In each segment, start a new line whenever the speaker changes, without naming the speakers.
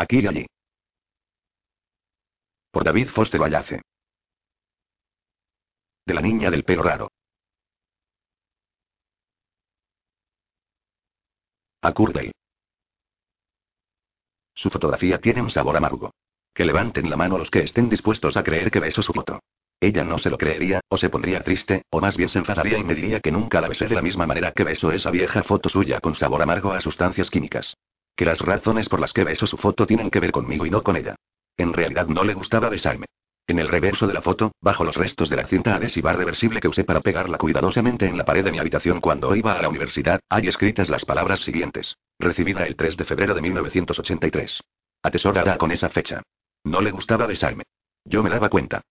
Aquí y allí. Por David Foster Wallace. De la niña del pelo raro. A Kurt Su fotografía tiene un sabor amargo. Que levanten la mano los que estén dispuestos a creer que beso su foto. Ella no se lo creería, o se pondría triste, o más bien se enfadaría y me diría que nunca la besé de la misma manera que beso esa vieja foto suya con sabor amargo a sustancias químicas. Que las razones por las que beso su foto tienen que ver conmigo y no con ella. En realidad no le gustaba besarme. En el reverso de la foto, bajo los restos de la cinta adhesiva reversible que usé para pegarla cuidadosamente en la pared de mi habitación cuando iba a la universidad, hay escritas las palabras siguientes. Recibida el 3 de febrero de 1983. Atesorada con esa fecha. No le gustaba besarme. Yo me daba cuenta.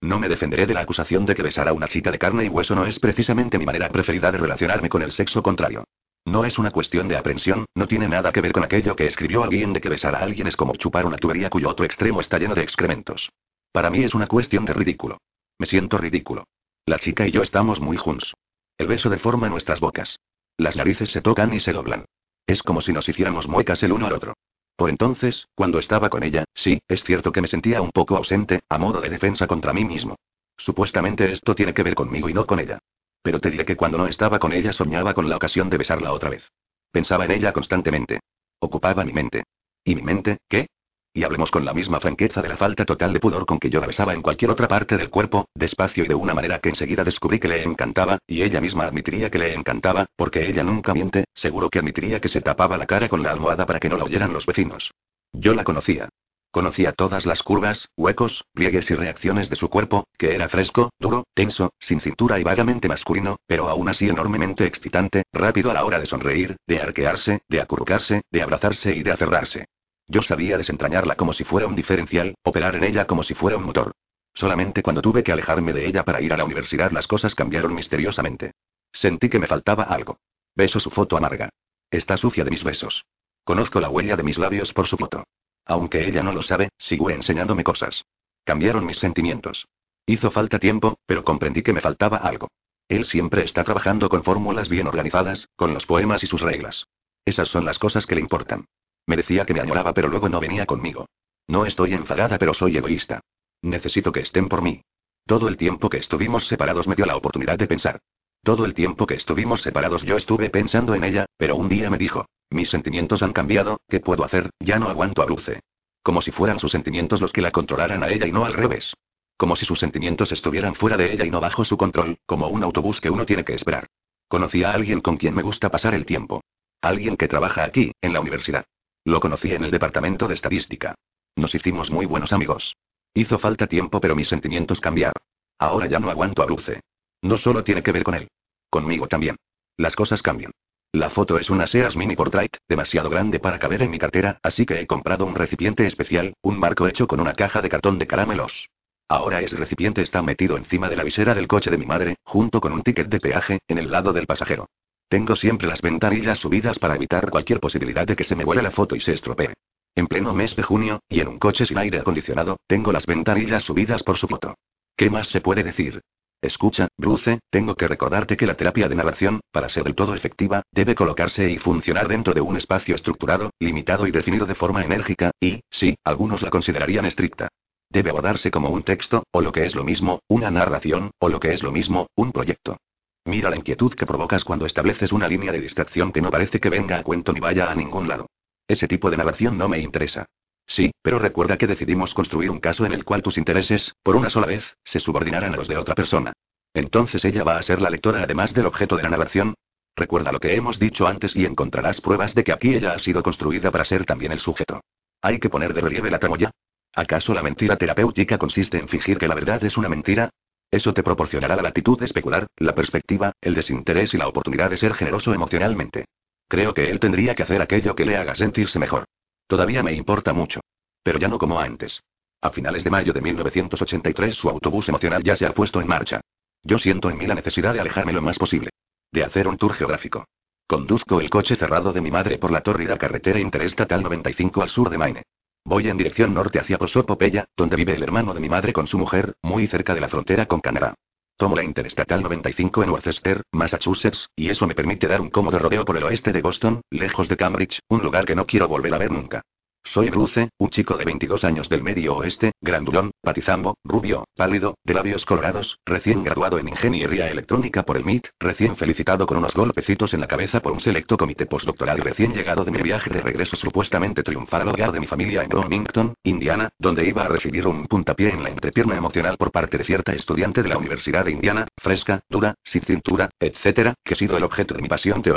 No me defenderé de la acusación de que besar a una chica de carne y hueso no es precisamente mi manera preferida de relacionarme con el sexo contrario. No es una cuestión de aprensión, no tiene nada que ver con aquello que escribió alguien de que besar a alguien es como chupar una tubería cuyo otro extremo está lleno de excrementos. Para mí es una cuestión de ridículo. Me siento ridículo. La chica y yo estamos muy juntos. El beso deforma nuestras bocas. Las narices se tocan y se doblan. Es como si nos hiciéramos muecas el uno al otro. Por entonces, cuando estaba con ella, sí, es cierto que me sentía un poco ausente, a modo de defensa contra mí mismo. Supuestamente esto tiene que ver conmigo y no con ella. Pero te diré que cuando no estaba con ella soñaba con la ocasión de besarla otra vez. Pensaba en ella constantemente. Ocupaba mi mente. ¿Y mi mente, qué? Y hablemos con la misma franqueza de la falta total de pudor con que yo la besaba en cualquier otra parte del cuerpo, despacio y de una manera que enseguida descubrí que le encantaba, y ella misma admitiría que le encantaba, porque ella nunca miente, seguro que admitiría que se tapaba la cara con la almohada para que no la oyeran los vecinos. Yo la conocía. Conocía todas las curvas, huecos, pliegues y reacciones de su cuerpo, que era fresco, duro, tenso, sin cintura y vagamente masculino, pero aún así enormemente excitante, rápido a la hora de sonreír, de arquearse, de acurrucarse, de abrazarse y de aferrarse. Yo sabía desentrañarla como si fuera un diferencial, operar en ella como si fuera un motor. Solamente cuando tuve que alejarme de ella para ir a la universidad las cosas cambiaron misteriosamente. Sentí que me faltaba algo. Beso su foto amarga. Está sucia de mis besos. Conozco la huella de mis labios por su foto. Aunque ella no lo sabe, sigue enseñándome cosas. Cambiaron mis sentimientos. Hizo falta tiempo, pero comprendí que me faltaba algo. Él siempre está trabajando con fórmulas bien organizadas, con los poemas y sus reglas. Esas son las cosas que le importan. Me decía que me añoraba pero luego no venía conmigo. No estoy enfadada pero soy egoísta. Necesito que estén por mí. Todo el tiempo que estuvimos separados me dio la oportunidad de pensar. Todo el tiempo que estuvimos separados yo estuve pensando en ella, pero un día me dijo, mis sentimientos han cambiado, ¿qué puedo hacer? Ya no aguanto a Bruce. Como si fueran sus sentimientos los que la controlaran a ella y no al revés. Como si sus sentimientos estuvieran fuera de ella y no bajo su control, como un autobús que uno tiene que esperar. Conocí a alguien con quien me gusta pasar el tiempo. Alguien que trabaja aquí, en la universidad. Lo conocí en el departamento de estadística. Nos hicimos muy buenos amigos. Hizo falta tiempo, pero mis sentimientos cambiaron. Ahora ya no aguanto a Bruce. No solo tiene que ver con él. Conmigo también. Las cosas cambian. La foto es una Sears Mini Portrait, demasiado grande para caber en mi cartera, así que he comprado un recipiente especial, un marco hecho con una caja de cartón de caramelos. Ahora ese recipiente está metido encima de la visera del coche de mi madre, junto con un ticket de peaje, en el lado del pasajero. Tengo siempre las ventanillas subidas para evitar cualquier posibilidad de que se me vuele la foto y se estropee. En pleno mes de junio, y en un coche sin aire acondicionado, tengo las ventanillas subidas por su foto. ¿Qué más se puede decir? Escucha, Bruce, tengo que recordarte que la terapia de narración, para ser del todo efectiva, debe colocarse y funcionar dentro de un espacio estructurado, limitado y definido de forma enérgica, y, sí, algunos la considerarían estricta. Debe abordarse como un texto, o lo que es lo mismo, una narración, o lo que es lo mismo, un proyecto. Mira la inquietud que provocas cuando estableces una línea de distracción que no parece que venga a cuento ni vaya a ningún lado. Ese tipo de narración no me interesa. Sí, pero recuerda que decidimos construir un caso en el cual tus intereses, por una sola vez, se subordinaran a los de otra persona. Entonces ella va a ser la lectora además del objeto de la narración. Recuerda lo que hemos dicho antes y encontrarás pruebas de que aquí ella ha sido construida para ser también el sujeto. Hay que poner de relieve la tramoya. ¿Acaso la mentira terapéutica consiste en fingir que la verdad es una mentira? Eso te proporcionará la latitud de especular, la perspectiva, el desinterés y la oportunidad de ser generoso emocionalmente. Creo que él tendría que hacer aquello que le haga sentirse mejor. Todavía me importa mucho. Pero ya no como antes. A finales de mayo de 1983 su autobús emocional ya se ha puesto en marcha. Yo siento en mí la necesidad de alejarme lo más posible. De hacer un tour geográfico. Conduzco el coche cerrado de mi madre por la tórrida carretera interestatal 95 al sur de Maine. Voy en dirección norte hacia Posopopeya, donde vive el hermano de mi madre con su mujer, muy cerca de la frontera con Canadá. Tomo la Interestatal 95 en Worcester, Massachusetts, y eso me permite dar un cómodo rodeo por el oeste de Boston, lejos de Cambridge, un lugar que no quiero volver a ver nunca. Soy Bruce, un chico de 22 años del medio oeste, grandulón, patizambo, rubio, pálido, de labios colorados, recién graduado en ingeniería electrónica por el MIT, recién felicitado con unos golpecitos en la cabeza por un selecto comité postdoctoral y recién llegado de mi viaje de regreso supuestamente triunfal al hogar de mi familia en Bloomington, Indiana, donde iba a recibir un puntapié en la entrepierna emocional por parte de cierta estudiante de la Universidad de Indiana, fresca, dura, sin cintura, etc., que ha sido el objeto de mi pasión de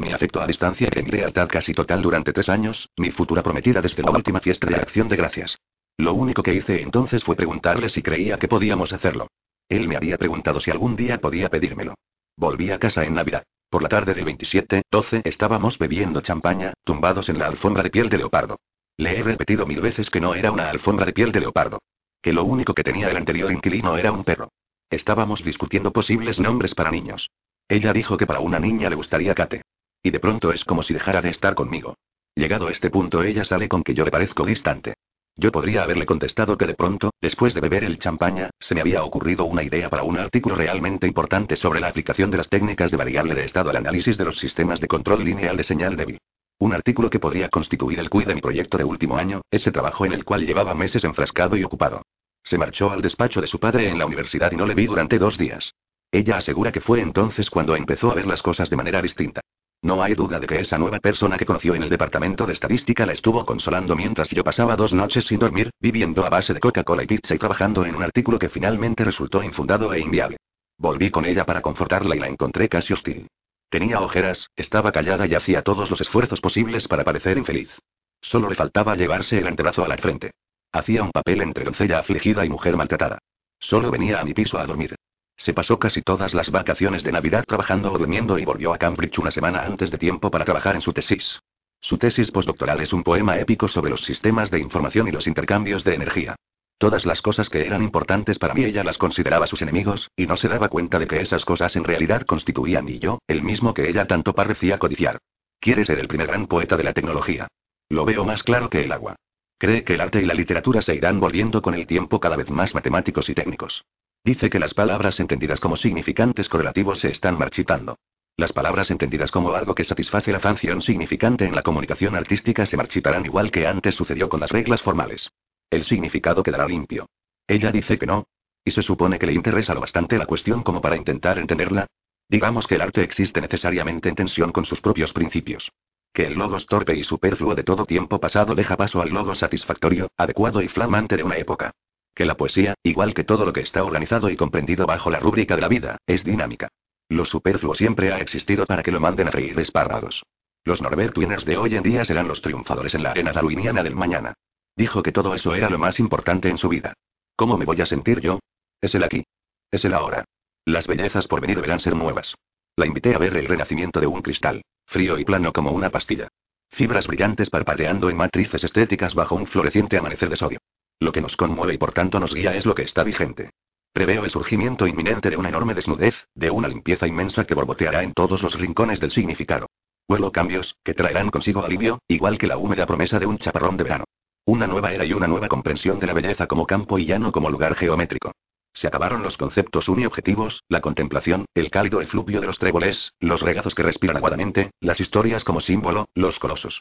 mi afecto a distancia y mi lealtad casi total durante tres años, mi futura prometida desde la última fiesta de acción de gracias. Lo único que hice entonces fue preguntarle si creía que podíamos hacerlo. Él me había preguntado si algún día podía pedírmelo. Volví a casa en Navidad. Por la tarde del 27, 12 estábamos bebiendo champaña, tumbados en la alfombra de piel de leopardo. Le he repetido mil veces que no era una alfombra de piel de leopardo. Que lo único que tenía el anterior inquilino era un perro. Estábamos discutiendo posibles nombres para niños. Ella dijo que para una niña le gustaría Kate. Y de pronto es como si dejara de estar conmigo. Llegado este punto ella sale con que yo le parezco distante. Yo podría haberle contestado que de pronto, después de beber el champaña, se me había ocurrido una idea para un artículo realmente importante sobre la aplicación de las técnicas de variable de estado al análisis de los sistemas de control lineal de señal débil. Un artículo que podría constituir el cuid de mi proyecto de último año, ese trabajo en el cual llevaba meses enfrascado y ocupado. Se marchó al despacho de su padre en la universidad y no le vi durante dos días. Ella asegura que fue entonces cuando empezó a ver las cosas de manera distinta. No hay duda de que esa nueva persona que conoció en el departamento de estadística la estuvo consolando mientras yo pasaba dos noches sin dormir, viviendo a base de Coca-Cola y pizza y trabajando en un artículo que finalmente resultó infundado e inviable. Volví con ella para confortarla y la encontré casi hostil. Tenía ojeras, estaba callada y hacía todos los esfuerzos posibles para parecer infeliz. Solo le faltaba llevarse el antebrazo a la frente. Hacía un papel entre doncella afligida y mujer maltratada. Solo venía a mi piso a dormir. Se pasó casi todas las vacaciones de Navidad trabajando o durmiendo y volvió a Cambridge una semana antes de tiempo para trabajar en su tesis. Su tesis postdoctoral es un poema épico sobre los sistemas de información y los intercambios de energía. Todas las cosas que eran importantes para mí ella las consideraba sus enemigos, y no se daba cuenta de que esas cosas en realidad constituían y yo, el mismo que ella tanto parecía codiciar. Quiere ser el primer gran poeta de la tecnología. Lo veo más claro que el agua. Cree que el arte y la literatura se irán volviendo con el tiempo cada vez más matemáticos y técnicos. Dice que las palabras entendidas como significantes correlativos se están marchitando. Las palabras entendidas como algo que satisface la función significante en la comunicación artística se marchitarán igual que antes sucedió con las reglas formales. El significado quedará limpio. Ella dice que no. ¿Y se supone que le interesa lo bastante la cuestión como para intentar entenderla? Digamos que el arte existe necesariamente en tensión con sus propios principios. Que el logos torpe y superfluo de todo tiempo pasado deja paso al logos satisfactorio, adecuado y flamante de una época. Que la poesía, igual que todo lo que está organizado y comprendido bajo la rúbrica de la vida, es dinámica. Lo superfluo siempre ha existido para que lo manden a reír espárragos. Los Norbert Winners de hoy en día serán los triunfadores en la arena darwiniana del mañana. Dijo que todo eso era lo más importante en su vida. ¿Cómo me voy a sentir yo? Es el aquí. Es el ahora. Las bellezas por venir deberán ser nuevas. La invité a ver el renacimiento de un cristal, frío y plano como una pastilla. Fibras brillantes parpadeando en matrices estéticas bajo un floreciente amanecer de sodio. Lo que nos conmueve y por tanto nos guía es lo que está vigente. Preveo el surgimiento inminente de una enorme desnudez, de una limpieza inmensa que borboteará en todos los rincones del significado. Huelo cambios, que traerán consigo alivio, igual que la húmeda promesa de un chaparrón de verano. Una nueva era y una nueva comprensión de la belleza como campo y llano como lugar geométrico. Se acabaron los conceptos uniobjetivos, la contemplación, el cálido efluvio de los tréboles, los regazos que respiran aguadamente, las historias como símbolo, los colosos.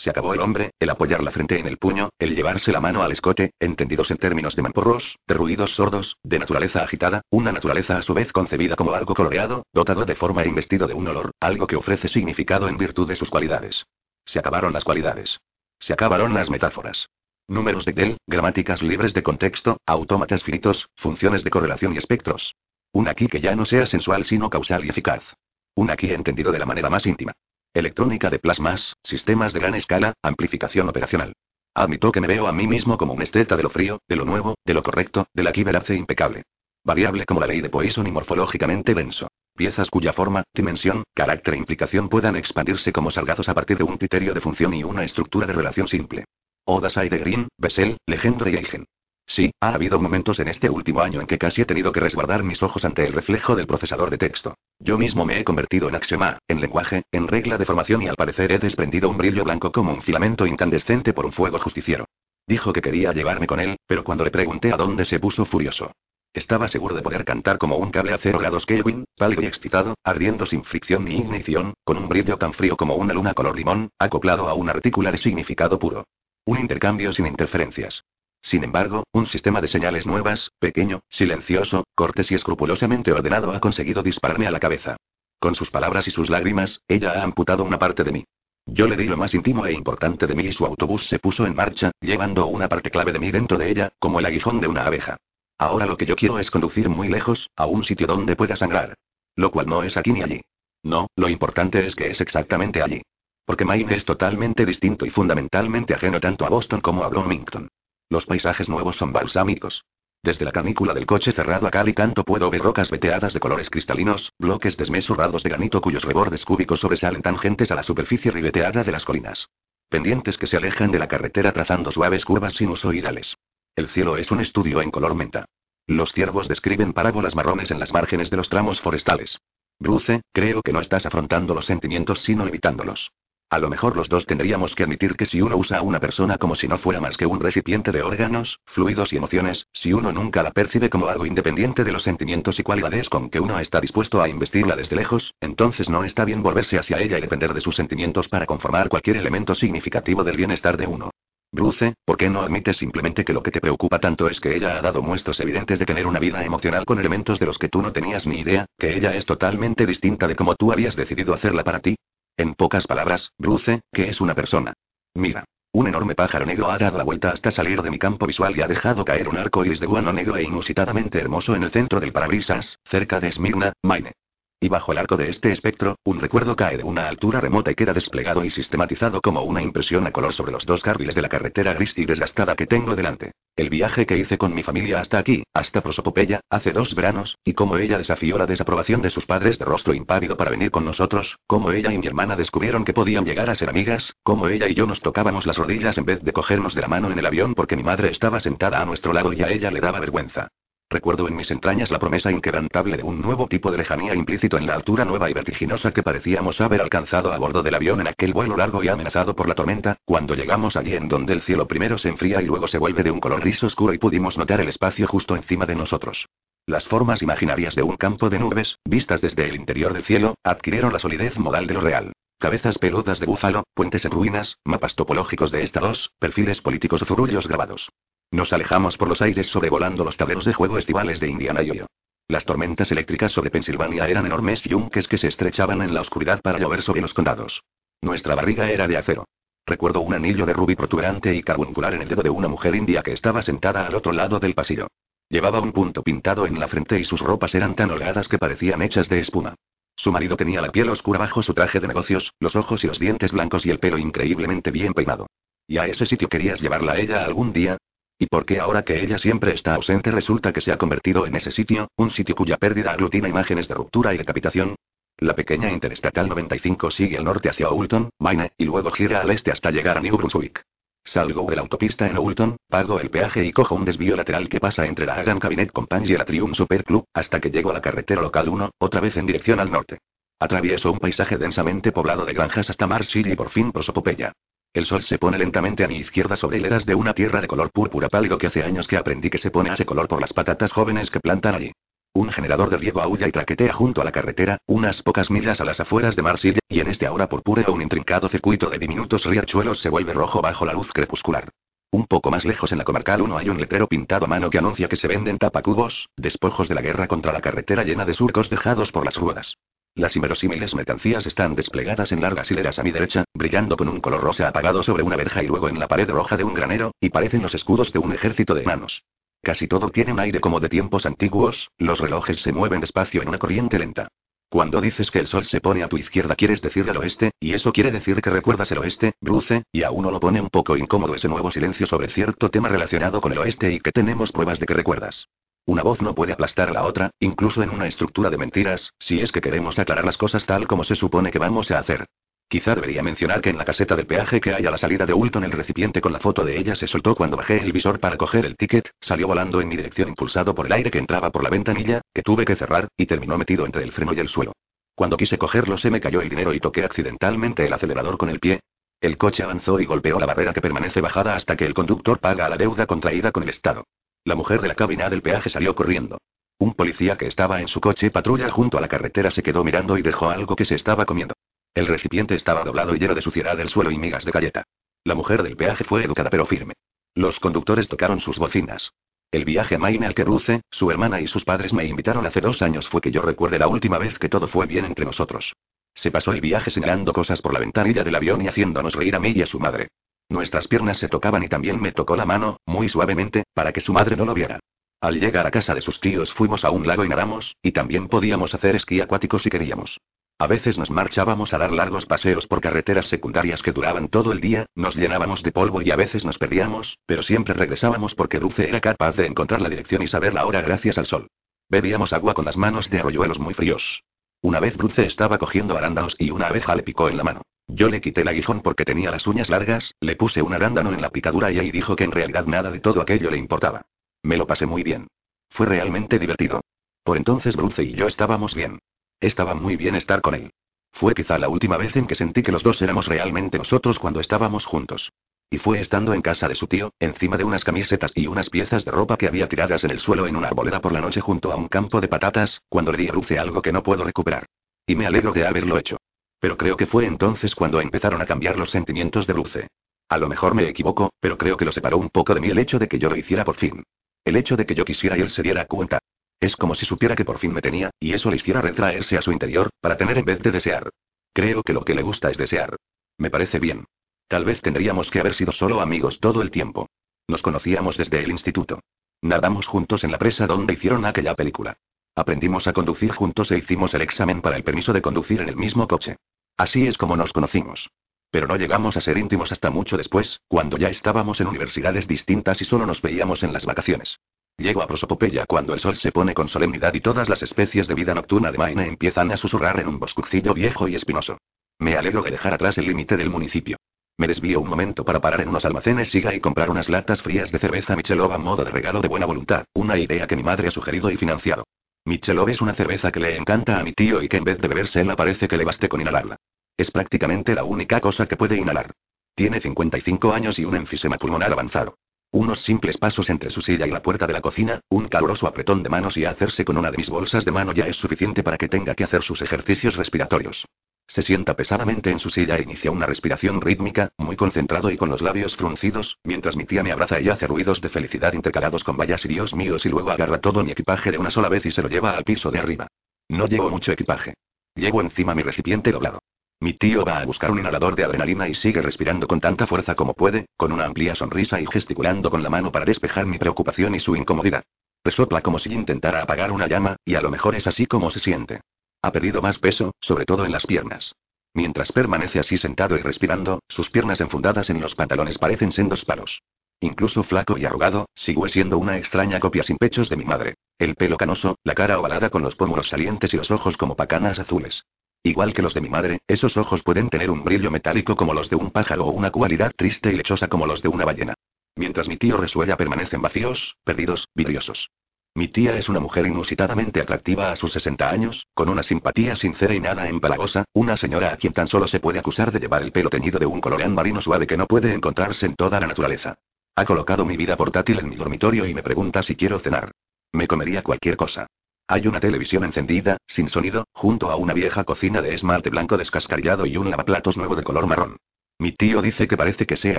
Se acabó el hombre, el apoyar la frente en el puño, el llevarse la mano al escote, entendidos en términos de mamporros, de ruidos sordos, de naturaleza agitada, una naturaleza a su vez concebida como algo coloreado, dotado de forma e investido de un olor, algo que ofrece significado en virtud de sus cualidades. Se acabaron las cualidades. Se acabaron las metáforas. Números de Dell, gramáticas libres de contexto, autómatas finitos, funciones de correlación y espectros. Un aquí que ya no sea sensual sino causal y eficaz. Un aquí entendido de la manera más íntima. Electrónica de plasmas, sistemas de gran escala, amplificación operacional. Admito que me veo a mí mismo como un esteta de lo frío, de lo nuevo, de lo correcto, de la verace impecable. Variable como la ley de Poisson y morfológicamente denso. Piezas cuya forma, dimensión, carácter e implicación puedan expandirse como salgados a partir de un criterio de función y una estructura de relación simple. Odas de Green, Bessel, Legendre y Eigen. Sí, ha habido momentos en este último año en que casi he tenido que resguardar mis ojos ante el reflejo del procesador de texto. Yo mismo me he convertido en axioma, en lenguaje, en regla de formación y al parecer he desprendido un brillo blanco como un filamento incandescente por un fuego justiciero. Dijo que quería llevarme con él, pero cuando le pregunté a dónde se puso furioso. Estaba seguro de poder cantar como un cable a cero grados Kelvin, pálido y excitado, ardiendo sin fricción ni ignición, con un brillo tan frío como una luna color limón, acoplado a una retícula de significado puro. Un intercambio sin interferencias. Sin embargo, un sistema de señales nuevas, pequeño, silencioso, cortés y escrupulosamente ordenado ha conseguido dispararme a la cabeza. Con sus palabras y sus lágrimas, ella ha amputado una parte de mí. Yo le di lo más íntimo e importante de mí y su autobús se puso en marcha, llevando una parte clave de mí dentro de ella, como el aguijón de una abeja. Ahora lo que yo quiero es conducir muy lejos, a un sitio donde pueda sangrar. Lo cual no es aquí ni allí. No, lo importante es que es exactamente allí. Porque Maine es totalmente distinto y fundamentalmente ajeno tanto a Boston como a Bloomington. Los paisajes nuevos son balsámicos. Desde la canícula del coche cerrado a cal y canto puedo ver rocas veteadas de colores cristalinos, bloques desmesurrados de granito cuyos rebordes cúbicos sobresalen tangentes a la superficie ribeteada de las colinas. Pendientes que se alejan de la carretera trazando suaves curvas sinusoidales. El cielo es un estudio en color menta. Los ciervos describen parábolas marrones en las márgenes de los tramos forestales. Bruce, creo que no estás afrontando los sentimientos sino evitándolos. A lo mejor los dos tendríamos que admitir que si uno usa a una persona como si no fuera más que un recipiente de órganos, fluidos y emociones, si uno nunca la percibe como algo independiente de los sentimientos y cualidades con que uno está dispuesto a investirla desde lejos, entonces no está bien volverse hacia ella y depender de sus sentimientos para conformar cualquier elemento significativo del bienestar de uno. Bruce, ¿por qué no admites simplemente que lo que te preocupa tanto es que ella ha dado muestras evidentes de tener una vida emocional con elementos de los que tú no tenías ni idea, que ella es totalmente distinta de como tú habías decidido hacerla para ti? En pocas palabras, Bruce, que es una persona. Mira. Un enorme pájaro negro ha dado la vuelta hasta salir de mi campo visual y ha dejado caer un arco iris de guano negro e inusitadamente hermoso en el centro del parabrisas, cerca de Smyrna, Maine. Y bajo el arco de este espectro, un recuerdo cae de una altura remota y queda desplegado y sistematizado como una impresión a color sobre los dos carriles de la carretera gris y desgastada que tengo delante. El viaje que hice con mi familia hasta aquí, hasta Prosopopeya, hace dos veranos, y cómo ella desafió la desaprobación de sus padres de rostro impávido para venir con nosotros, cómo ella y mi hermana descubrieron que podían llegar a ser amigas, cómo ella y yo nos tocábamos las rodillas en vez de cogernos de la mano en el avión porque mi madre estaba sentada a nuestro lado y a ella le daba vergüenza. Recuerdo en mis entrañas la promesa inquebrantable de un nuevo tipo de lejanía implícito en la altura nueva y vertiginosa que parecíamos haber alcanzado a bordo del avión en aquel vuelo largo y amenazado por la tormenta, cuando llegamos allí en donde el cielo primero se enfría y luego se vuelve de un color gris oscuro y pudimos notar el espacio justo encima de nosotros. Las formas imaginarias de un campo de nubes, vistas desde el interior del cielo, adquirieron la solidez modal de lo real. Cabezas peludas de búfalo, puentes en ruinas, mapas topológicos de estados, perfiles políticos o zurullos grabados. Nos alejamos por los aires sobrevolando los tableros de juego estivales de Indiana y Las tormentas eléctricas sobre Pensilvania eran enormes yunques que se estrechaban en la oscuridad para llover sobre los condados. Nuestra barriga era de acero. Recuerdo un anillo de rubí protuberante y carbuncular en el dedo de una mujer india que estaba sentada al otro lado del pasillo. Llevaba un punto pintado en la frente y sus ropas eran tan holgadas que parecían hechas de espuma. Su marido tenía la piel oscura bajo su traje de negocios, los ojos y los dientes blancos y el pelo increíblemente bien peinado. ¿Y a ese sitio querías llevarla a ella algún día? ¿Y por qué ahora que ella siempre está ausente resulta que se ha convertido en ese sitio, un sitio cuya pérdida aglutina imágenes de ruptura y decapitación? La pequeña Interestatal 95 sigue al norte hacia Oulton, Maine, y luego gira al este hasta llegar a New Brunswick. Salgo de la autopista en Oulton, pago el peaje y cojo un desvío lateral que pasa entre la Hagan Cabinet Company y la Triumph Super Club, hasta que llego a la carretera local 1, otra vez en dirección al norte. Atravieso un paisaje densamente poblado de granjas hasta Marshall y por fin Prosopopeya. El sol se pone lentamente a mi izquierda sobre hileras de una tierra de color púrpura pálido que hace años que aprendí que se pone a ese color por las patatas jóvenes que plantan allí. Un generador de riego aúlla y traquetea junto a la carretera, unas pocas millas a las afueras de Marseille, y en este ahora purpúreo un intrincado circuito de diminutos riachuelos se vuelve rojo bajo la luz crepuscular. Un poco más lejos en la comarcal 1 hay un letrero pintado a mano que anuncia que se venden tapacubos, despojos de la guerra contra la carretera llena de surcos dejados por las ruedas. Las inverosímiles mercancías están desplegadas en largas hileras a mi derecha, brillando con un color rosa apagado sobre una verja y luego en la pared roja de un granero, y parecen los escudos de un ejército de enanos. Casi todo tiene un aire como de tiempos antiguos, los relojes se mueven despacio en una corriente lenta. Cuando dices que el sol se pone a tu izquierda quieres decir del oeste, y eso quiere decir que recuerdas el oeste, Bruce, y a uno lo pone un poco incómodo ese nuevo silencio sobre cierto tema relacionado con el oeste y que tenemos pruebas de que recuerdas. Una voz no puede aplastar a la otra, incluso en una estructura de mentiras, si es que queremos aclarar las cosas tal como se supone que vamos a hacer. Quizá debería mencionar que en la caseta del peaje que hay a la salida de Ulton el recipiente con la foto de ella se soltó cuando bajé el visor para coger el ticket, salió volando en mi dirección impulsado por el aire que entraba por la ventanilla, que tuve que cerrar, y terminó metido entre el freno y el suelo. Cuando quise cogerlo se me cayó el dinero y toqué accidentalmente el acelerador con el pie. El coche avanzó y golpeó la barrera que permanece bajada hasta que el conductor paga la deuda contraída con el Estado. La mujer de la cabina del peaje salió corriendo. Un policía que estaba en su coche patrulla junto a la carretera se quedó mirando y dejó algo que se estaba comiendo. El recipiente estaba doblado y lleno de suciedad del suelo y migas de galleta. La mujer del peaje fue educada pero firme. Los conductores tocaron sus bocinas. El viaje a Maine al que Ruce, su hermana y sus padres me invitaron hace dos años fue que yo recuerde la última vez que todo fue bien entre nosotros. Se pasó el viaje señalando cosas por la ventanilla del avión y haciéndonos reír a mí y a su madre. Nuestras piernas se tocaban y también me tocó la mano, muy suavemente, para que su madre no lo viera. Al llegar a casa de sus tíos fuimos a un lago y nadamos, y también podíamos hacer esquí acuático si queríamos. A veces nos marchábamos a dar largos paseos por carreteras secundarias que duraban todo el día, nos llenábamos de polvo y a veces nos perdíamos, pero siempre regresábamos porque Dulce era capaz de encontrar la dirección y saber la hora gracias al sol. Bebíamos agua con las manos de arroyuelos muy fríos. Una vez Dulce estaba cogiendo arándanos y una abeja le picó en la mano. Yo le quité el aguijón porque tenía las uñas largas, le puse un arándano en la picadura y ahí dijo que en realidad nada de todo aquello le importaba. Me lo pasé muy bien. Fue realmente divertido. Por entonces Bruce y yo estábamos bien. Estaba muy bien estar con él. Fue quizá la última vez en que sentí que los dos éramos realmente nosotros cuando estábamos juntos. Y fue estando en casa de su tío, encima de unas camisetas y unas piezas de ropa que había tiradas en el suelo en una arboleda por la noche junto a un campo de patatas, cuando le di a Bruce algo que no puedo recuperar. Y me alegro de haberlo hecho. Pero creo que fue entonces cuando empezaron a cambiar los sentimientos de Bruce. A lo mejor me equivoco, pero creo que lo separó un poco de mí el hecho de que yo lo hiciera por fin. El hecho de que yo quisiera y él se diera cuenta. Es como si supiera que por fin me tenía, y eso le hiciera retraerse a su interior, para tener en vez de desear. Creo que lo que le gusta es desear. Me parece bien. Tal vez tendríamos que haber sido solo amigos todo el tiempo. Nos conocíamos desde el instituto. Nadamos juntos en la presa donde hicieron aquella película. Aprendimos a conducir juntos e hicimos el examen para el permiso de conducir en el mismo coche. Así es como nos conocimos. Pero no llegamos a ser íntimos hasta mucho después, cuando ya estábamos en universidades distintas y solo nos veíamos en las vacaciones. Llego a Prosopopeya cuando el sol se pone con solemnidad y todas las especies de vida nocturna de Maine empiezan a susurrar en un boscucillo viejo y espinoso. Me alegro de dejar atrás el límite del municipio. Me desvío un momento para parar en unos almacenes Siga y comprar unas latas frías de cerveza Michelov a modo de regalo de buena voluntad, una idea que mi madre ha sugerido y financiado. Michelov es una cerveza que le encanta a mi tío y que en vez de bebérsela parece que le baste con inhalarla. Es prácticamente la única cosa que puede inhalar. Tiene 55 años y un enfisema pulmonar avanzado. Unos simples pasos entre su silla y la puerta de la cocina, un caluroso apretón de manos y hacerse con una de mis bolsas de mano ya es suficiente para que tenga que hacer sus ejercicios respiratorios. Se sienta pesadamente en su silla e inicia una respiración rítmica, muy concentrado y con los labios fruncidos, mientras mi tía me abraza y hace ruidos de felicidad intercalados con vallas y dios míos y luego agarra todo mi equipaje de una sola vez y se lo lleva al piso de arriba. No llevo mucho equipaje. Llevo encima mi recipiente doblado. Mi tío va a buscar un inhalador de adrenalina y sigue respirando con tanta fuerza como puede, con una amplia sonrisa y gesticulando con la mano para despejar mi preocupación y su incomodidad. Resopla como si intentara apagar una llama, y a lo mejor es así como se siente. Ha perdido más peso, sobre todo en las piernas. Mientras permanece así sentado y respirando, sus piernas enfundadas en los pantalones parecen sendos palos. Incluso flaco y arrugado, sigue siendo una extraña copia sin pechos de mi madre. El pelo canoso, la cara ovalada con los pómulos salientes y los ojos como pacanas azules. Igual que los de mi madre, esos ojos pueden tener un brillo metálico como los de un pájaro o una cualidad triste y lechosa como los de una ballena. Mientras mi tío resuella permanecen vacíos, perdidos, vidriosos. Mi tía es una mujer inusitadamente atractiva a sus 60 años, con una simpatía sincera y nada empalagosa, una señora a quien tan solo se puede acusar de llevar el pelo teñido de un color marino suave que no puede encontrarse en toda la naturaleza. Ha colocado mi vida portátil en mi dormitorio y me pregunta si quiero cenar. Me comería cualquier cosa. Hay una televisión encendida, sin sonido, junto a una vieja cocina de esmalte blanco descascarillado y un lavaplatos nuevo de color marrón. Mi tío dice que parece que sea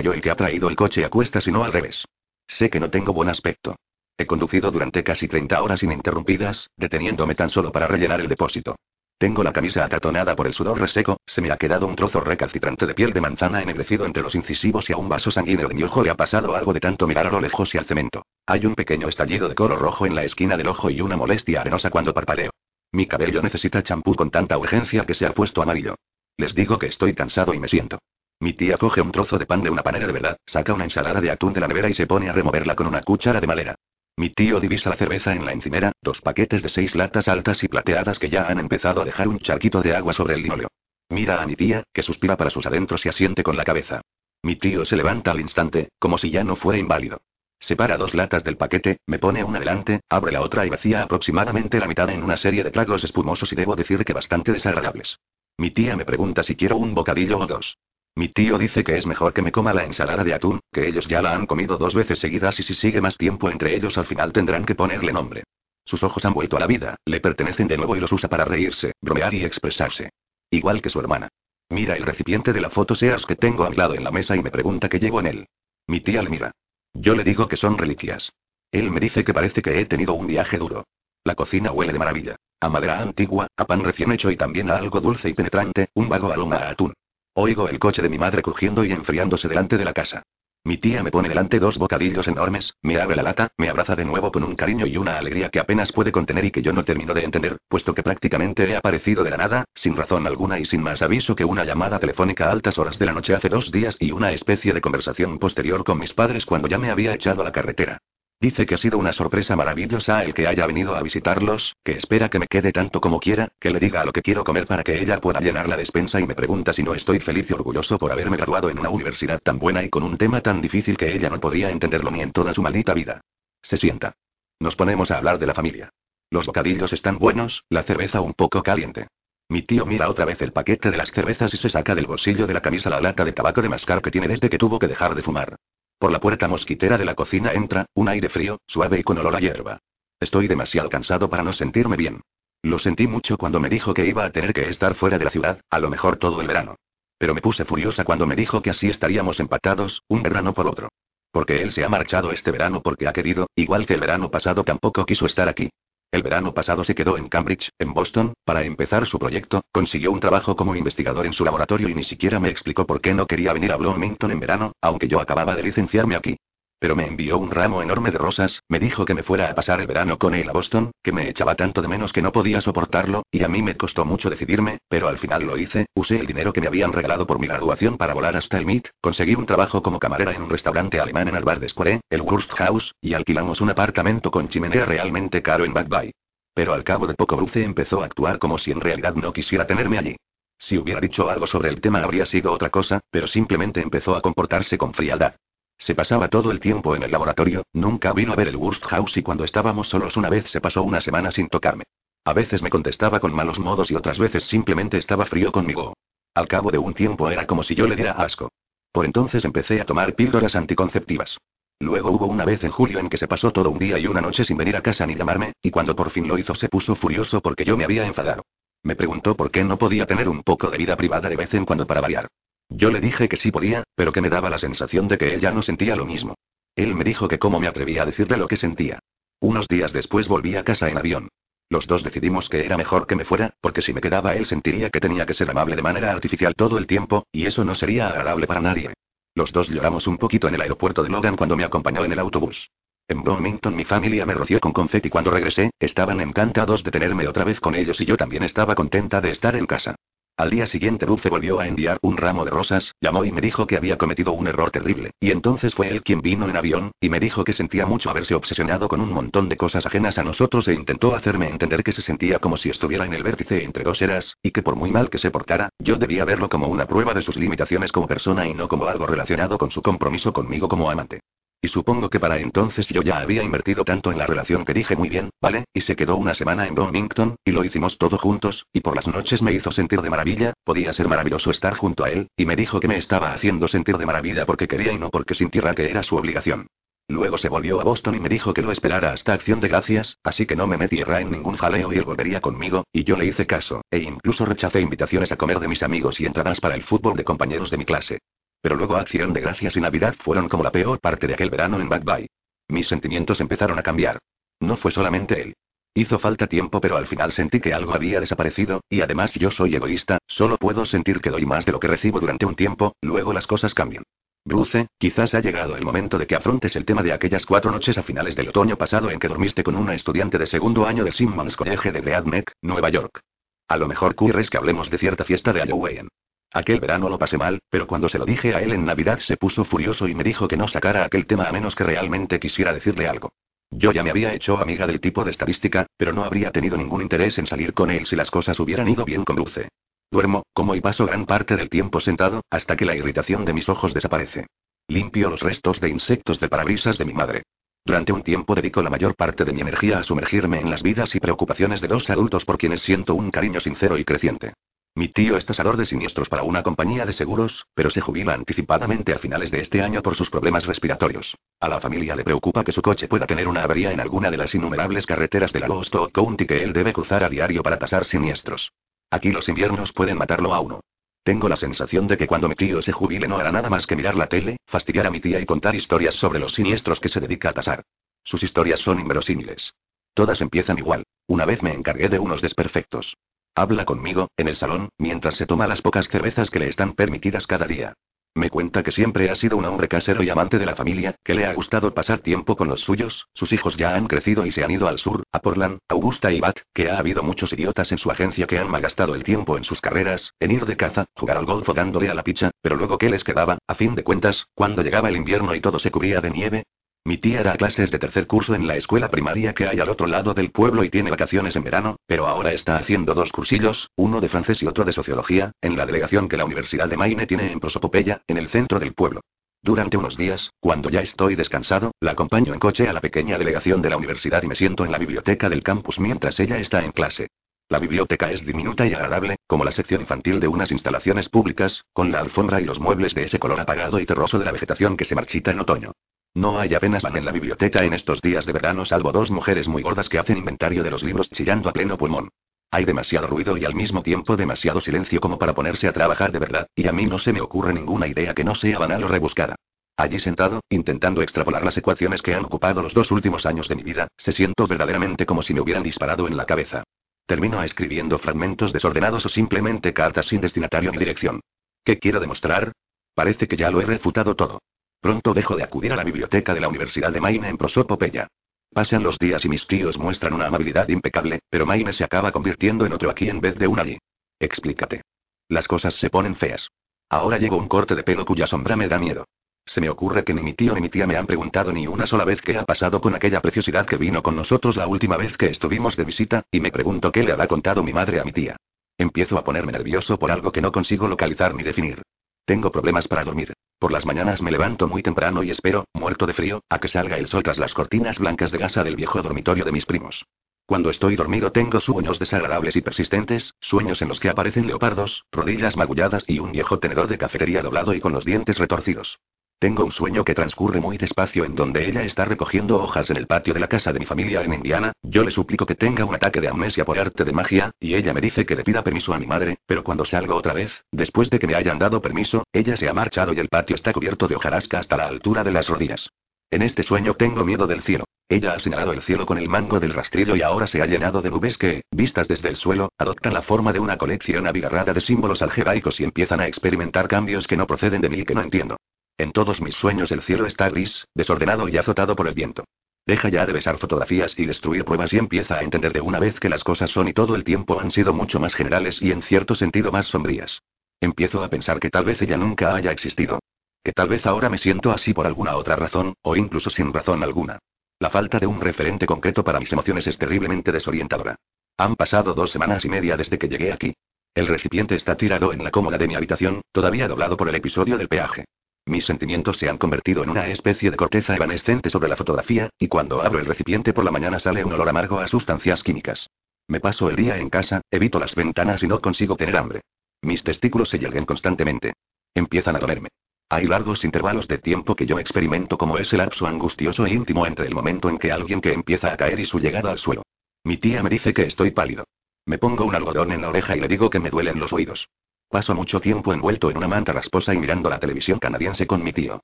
yo el que ha traído el coche a cuestas y no al revés. Sé que no tengo buen aspecto. He conducido durante casi 30 horas ininterrumpidas, deteniéndome tan solo para rellenar el depósito. Tengo la camisa acartonada por el sudor reseco, se me ha quedado un trozo recalcitrante de piel de manzana ennegrecido entre los incisivos y a un vaso sanguíneo de mi ojo le ha pasado algo de tanto mirar a lo lejos y al cemento. Hay un pequeño estallido de color rojo en la esquina del ojo y una molestia arenosa cuando parpadeo. Mi cabello necesita champú con tanta urgencia que se ha puesto amarillo. Les digo que estoy cansado y me siento. Mi tía coge un trozo de pan de una panera de verdad, saca una ensalada de atún de la nevera y se pone a removerla con una cuchara de madera. Mi tío divisa la cerveza en la encimera, dos paquetes de seis latas altas y plateadas que ya han empezado a dejar un charquito de agua sobre el linóleo. Mira a mi tía, que suspira para sus adentros y asiente con la cabeza. Mi tío se levanta al instante, como si ya no fuera inválido. Separa dos latas del paquete, me pone una delante, abre la otra y vacía aproximadamente la mitad en una serie de tragos espumosos y debo decir que bastante desagradables. Mi tía me pregunta si quiero un bocadillo o dos. Mi tío dice que es mejor que me coma la ensalada de atún, que ellos ya la han comido dos veces seguidas y si sigue más tiempo entre ellos al final tendrán que ponerle nombre. Sus ojos han vuelto a la vida, le pertenecen de nuevo y los usa para reírse, bromear y expresarse. Igual que su hermana. Mira el recipiente de la foto Sears que tengo anclado en la mesa y me pregunta qué llevo en él. Mi tía le mira. Yo le digo que son reliquias. Él me dice que parece que he tenido un viaje duro. La cocina huele de maravilla. A madera antigua, a pan recién hecho y también a algo dulce y penetrante, un vago aroma a atún. Oigo el coche de mi madre crujiendo y enfriándose delante de la casa. Mi tía me pone delante dos bocadillos enormes, me abre la lata, me abraza de nuevo con un cariño y una alegría que apenas puede contener y que yo no termino de entender, puesto que prácticamente he aparecido de la nada, sin razón alguna y sin más aviso que una llamada telefónica a altas horas de la noche hace dos días y una especie de conversación posterior con mis padres cuando ya me había echado a la carretera. Dice que ha sido una sorpresa maravillosa el que haya venido a visitarlos, que espera que me quede tanto como quiera, que le diga lo que quiero comer para que ella pueda llenar la despensa y me pregunta si no estoy feliz y orgulloso por haberme graduado en una universidad tan buena y con un tema tan difícil que ella no podía entenderlo ni en toda su maldita vida. Se sienta. Nos ponemos a hablar de la familia. Los bocadillos están buenos, la cerveza un poco caliente. Mi tío mira otra vez el paquete de las cervezas y se saca del bolsillo de la camisa la lata de tabaco de mascar que tiene desde que tuvo que dejar de fumar. Por la puerta mosquitera de la cocina entra, un aire frío, suave y con olor a hierba. Estoy demasiado cansado para no sentirme bien. Lo sentí mucho cuando me dijo que iba a tener que estar fuera de la ciudad, a lo mejor todo el verano. Pero me puse furiosa cuando me dijo que así estaríamos empatados, un verano por otro. Porque él se ha marchado este verano porque ha querido, igual que el verano pasado tampoco quiso estar aquí. El verano pasado se quedó en Cambridge, en Boston, para empezar su proyecto, consiguió un trabajo como investigador en su laboratorio y ni siquiera me explicó por qué no quería venir a Bloomington en verano, aunque yo acababa de licenciarme aquí. Pero me envió un ramo enorme de rosas, me dijo que me fuera a pasar el verano con él a Boston, que me echaba tanto de menos que no podía soportarlo, y a mí me costó mucho decidirme, pero al final lo hice, usé el dinero que me habían regalado por mi graduación para volar hasta el MIT, conseguí un trabajo como camarera en un restaurante alemán en Albard Square, el Wurst House, y alquilamos un apartamento con chimenea realmente caro en Bad Bay. Pero al cabo de poco Bruce empezó a actuar como si en realidad no quisiera tenerme allí. Si hubiera dicho algo sobre el tema habría sido otra cosa, pero simplemente empezó a comportarse con frialdad. Se pasaba todo el tiempo en el laboratorio, nunca vino a ver el Wurst House y cuando estábamos solos una vez se pasó una semana sin tocarme. A veces me contestaba con malos modos y otras veces simplemente estaba frío conmigo. Al cabo de un tiempo era como si yo le diera asco. Por entonces empecé a tomar píldoras anticonceptivas. Luego hubo una vez en julio en que se pasó todo un día y una noche sin venir a casa ni llamarme, y cuando por fin lo hizo se puso furioso porque yo me había enfadado. Me preguntó por qué no podía tener un poco de vida privada de vez en cuando para variar. Yo le dije que sí podía, pero que me daba la sensación de que ella no sentía lo mismo. Él me dijo que cómo me atrevía a decirle lo que sentía. Unos días después volví a casa en avión. Los dos decidimos que era mejor que me fuera, porque si me quedaba él sentiría que tenía que ser amable de manera artificial todo el tiempo, y eso no sería agradable para nadie. Los dos lloramos un poquito en el aeropuerto de Logan cuando me acompañó en el autobús. En Bloomington mi familia me roció con confeti cuando regresé, estaban encantados de tenerme otra vez con ellos y yo también estaba contenta de estar en casa. Al día siguiente Dulce volvió a enviar un ramo de rosas, llamó y me dijo que había cometido un error terrible, y entonces fue él quien vino en avión, y me dijo que sentía mucho haberse obsesionado con un montón de cosas ajenas a nosotros e intentó hacerme entender que se sentía como si estuviera en el vértice entre dos eras, y que por muy mal que se portara, yo debía verlo como una prueba de sus limitaciones como persona y no como algo relacionado con su compromiso conmigo como amante. Y supongo que para entonces yo ya había invertido tanto en la relación que dije muy bien, ¿vale? Y se quedó una semana en Bloomington, y lo hicimos todo juntos, y por las noches me hizo sentir de maravilla, podía ser maravilloso estar junto a él, y me dijo que me estaba haciendo sentir de maravilla porque quería y no porque sintiera que era su obligación. Luego se volvió a Boston y me dijo que lo esperara hasta acción de gracias, así que no me metiera en ningún jaleo y él volvería conmigo, y yo le hice caso, e incluso rechacé invitaciones a comer de mis amigos y entradas para el fútbol de compañeros de mi clase. Pero luego Acción de Gracias y Navidad fueron como la peor parte de aquel verano en Back Bay. Mis sentimientos empezaron a cambiar. No fue solamente él. Hizo falta tiempo, pero al final sentí que algo había desaparecido, y además yo soy egoísta, solo puedo sentir que doy más de lo que recibo durante un tiempo, luego las cosas cambian. Bruce, quizás ha llegado el momento de que afrontes el tema de aquellas cuatro noches a finales del otoño pasado en que dormiste con una estudiante de segundo año de Simmons College de Great Nueva York. A lo mejor quieres que hablemos de cierta fiesta de Halloween. Aquel verano lo pasé mal, pero cuando se lo dije a él en Navidad se puso furioso y me dijo que no sacara aquel tema a menos que realmente quisiera decirle algo. Yo ya me había hecho amiga del tipo de estadística, pero no habría tenido ningún interés en salir con él si las cosas hubieran ido bien con Dulce. Duermo, como y paso gran parte del tiempo sentado, hasta que la irritación de mis ojos desaparece. Limpio los restos de insectos de parabrisas de mi madre. Durante un tiempo dedico la mayor parte de mi energía a sumergirme en las vidas y preocupaciones de dos adultos por quienes siento un cariño sincero y creciente. Mi tío es tasador de siniestros para una compañía de seguros, pero se jubila anticipadamente a finales de este año por sus problemas respiratorios. A la familia le preocupa que su coche pueda tener una avería en alguna de las innumerables carreteras de la Ghost County que él debe cruzar a diario para tasar siniestros. Aquí los inviernos pueden matarlo a uno. Tengo la sensación de que cuando mi tío se jubile no hará nada más que mirar la tele, fastidiar a mi tía y contar historias sobre los siniestros que se dedica a tasar. Sus historias son inverosímiles. Todas empiezan igual. Una vez me encargué de unos desperfectos. Habla conmigo, en el salón, mientras se toma las pocas cervezas que le están permitidas cada día. Me cuenta que siempre ha sido un hombre casero y amante de la familia, que le ha gustado pasar tiempo con los suyos, sus hijos ya han crecido y se han ido al sur, a Portland, Augusta y Bat, que ha habido muchos idiotas en su agencia que han malgastado el tiempo en sus carreras, en ir de caza, jugar al golf o dándole a la picha, pero luego ¿qué les quedaba, a fin de cuentas, cuando llegaba el invierno y todo se cubría de nieve? Mi tía da clases de tercer curso en la escuela primaria que hay al otro lado del pueblo y tiene vacaciones en verano, pero ahora está haciendo dos cursillos, uno de francés y otro de sociología, en la delegación que la Universidad de Maine tiene en Prosopopeya, en el centro del pueblo. Durante unos días, cuando ya estoy descansado, la acompaño en coche a la pequeña delegación de la universidad y me siento en la biblioteca del campus mientras ella está en clase. La biblioteca es diminuta y agradable, como la sección infantil de unas instalaciones públicas, con la alfombra y los muebles de ese color apagado y terroso de la vegetación que se marchita en otoño. No hay apenas van en la biblioteca en estos días de verano salvo dos mujeres muy gordas que hacen inventario de los libros chillando a pleno pulmón. Hay demasiado ruido y al mismo tiempo demasiado silencio como para ponerse a trabajar de verdad, y a mí no se me ocurre ninguna idea que no sea banal o rebuscada. Allí sentado, intentando extrapolar las ecuaciones que han ocupado los dos últimos años de mi vida, se siento verdaderamente como si me hubieran disparado en la cabeza. Termino escribiendo fragmentos desordenados o simplemente cartas sin destinatario ni dirección. ¿Qué quiero demostrar? Parece que ya lo he refutado todo. Pronto dejo de acudir a la biblioteca de la Universidad de Maine en Prosopopeya. Pasan los días y mis tíos muestran una amabilidad impecable, pero Maine se acaba convirtiendo en otro aquí en vez de un allí. Explícate. Las cosas se ponen feas. Ahora llevo un corte de pelo cuya sombra me da miedo. Se me ocurre que ni mi tío ni mi tía me han preguntado ni una sola vez qué ha pasado con aquella preciosidad que vino con nosotros la última vez que estuvimos de visita, y me pregunto qué le habrá contado mi madre a mi tía. Empiezo a ponerme nervioso por algo que no consigo localizar ni definir. Tengo problemas para dormir. Por las mañanas me levanto muy temprano y espero, muerto de frío, a que salga el sol tras las cortinas blancas de gasa del viejo dormitorio de mis primos. Cuando estoy dormido tengo sueños desagradables y persistentes, sueños en los que aparecen leopardos, rodillas magulladas y un viejo tenedor de cafetería doblado y con los dientes retorcidos. Tengo un sueño que transcurre muy despacio en donde ella está recogiendo hojas en el patio de la casa de mi familia en Indiana, yo le suplico que tenga un ataque de amnesia por arte de magia, y ella me dice que le pida permiso a mi madre, pero cuando salgo otra vez, después de que me hayan dado permiso, ella se ha marchado y el patio está cubierto de hojarasca hasta la altura de las rodillas. En este sueño tengo miedo del cielo. Ella ha señalado el cielo con el mango del rastrillo y ahora se ha llenado de nubes que, vistas desde el suelo, adoptan la forma de una colección abigarrada de símbolos algebraicos y empiezan a experimentar cambios que no proceden de mí y que no entiendo. En todos mis sueños el cielo está gris, desordenado y azotado por el viento. Deja ya de besar fotografías y destruir pruebas y empieza a entender de una vez que las cosas son y todo el tiempo han sido mucho más generales y en cierto sentido más sombrías. Empiezo a pensar que tal vez ella nunca haya existido. Que tal vez ahora me siento así por alguna otra razón, o incluso sin razón alguna. La falta de un referente concreto para mis emociones es terriblemente desorientadora. Han pasado dos semanas y media desde que llegué aquí. El recipiente está tirado en la cómoda de mi habitación, todavía doblado por el episodio del peaje. Mis sentimientos se han convertido en una especie de corteza evanescente sobre la fotografía, y cuando abro el recipiente por la mañana sale un olor amargo a sustancias químicas. Me paso el día en casa, evito las ventanas y no consigo tener hambre. Mis testículos se hierguen constantemente. Empiezan a dolerme. Hay largos intervalos de tiempo que yo experimento como ese lapso angustioso e íntimo entre el momento en que alguien que empieza a caer y su llegada al suelo. Mi tía me dice que estoy pálido. Me pongo un algodón en la oreja y le digo que me duelen los oídos. Paso mucho tiempo envuelto en una manta rasposa y mirando la televisión canadiense con mi tío.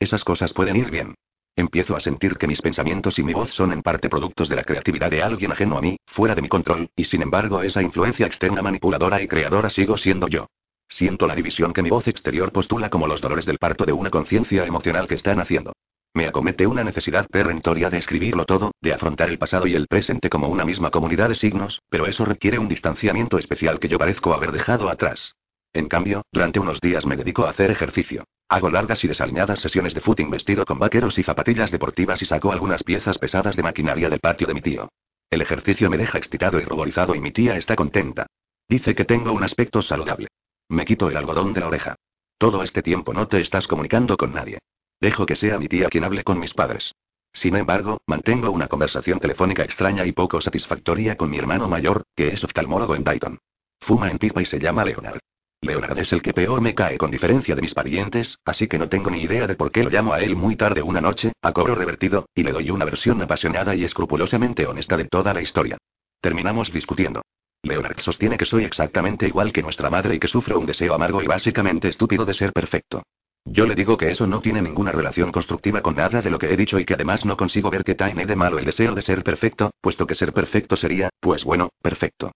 Esas cosas pueden ir bien. Empiezo a sentir que mis pensamientos y mi voz son en parte productos de la creatividad de alguien ajeno a mí, fuera de mi control, y sin embargo esa influencia externa manipuladora y creadora sigo siendo yo. Siento la división que mi voz exterior postula como los dolores del parto de una conciencia emocional que está naciendo. Me acomete una necesidad perentoria de escribirlo todo, de afrontar el pasado y el presente como una misma comunidad de signos, pero eso requiere un distanciamiento especial que yo parezco haber dejado atrás. En cambio, durante unos días me dedico a hacer ejercicio. Hago largas y desaliñadas sesiones de footing vestido con vaqueros y zapatillas deportivas y saco algunas piezas pesadas de maquinaria del patio de mi tío. El ejercicio me deja excitado y ruborizado y mi tía está contenta. Dice que tengo un aspecto saludable. Me quito el algodón de la oreja. Todo este tiempo no te estás comunicando con nadie. Dejo que sea mi tía quien hable con mis padres. Sin embargo, mantengo una conversación telefónica extraña y poco satisfactoria con mi hermano mayor, que es oftalmólogo en Dayton. Fuma en pipa y se llama Leonard. Leonard es el que peor me cae con diferencia de mis parientes, así que no tengo ni idea de por qué lo llamo a él muy tarde una noche, a cobro revertido, y le doy una versión apasionada y escrupulosamente honesta de toda la historia. Terminamos discutiendo. Leonard sostiene que soy exactamente igual que nuestra madre y que sufro un deseo amargo y básicamente estúpido de ser perfecto. Yo le digo que eso no tiene ninguna relación constructiva con nada de lo que he dicho y que además no consigo ver qué tiene de malo el deseo de ser perfecto, puesto que ser perfecto sería, pues bueno, perfecto.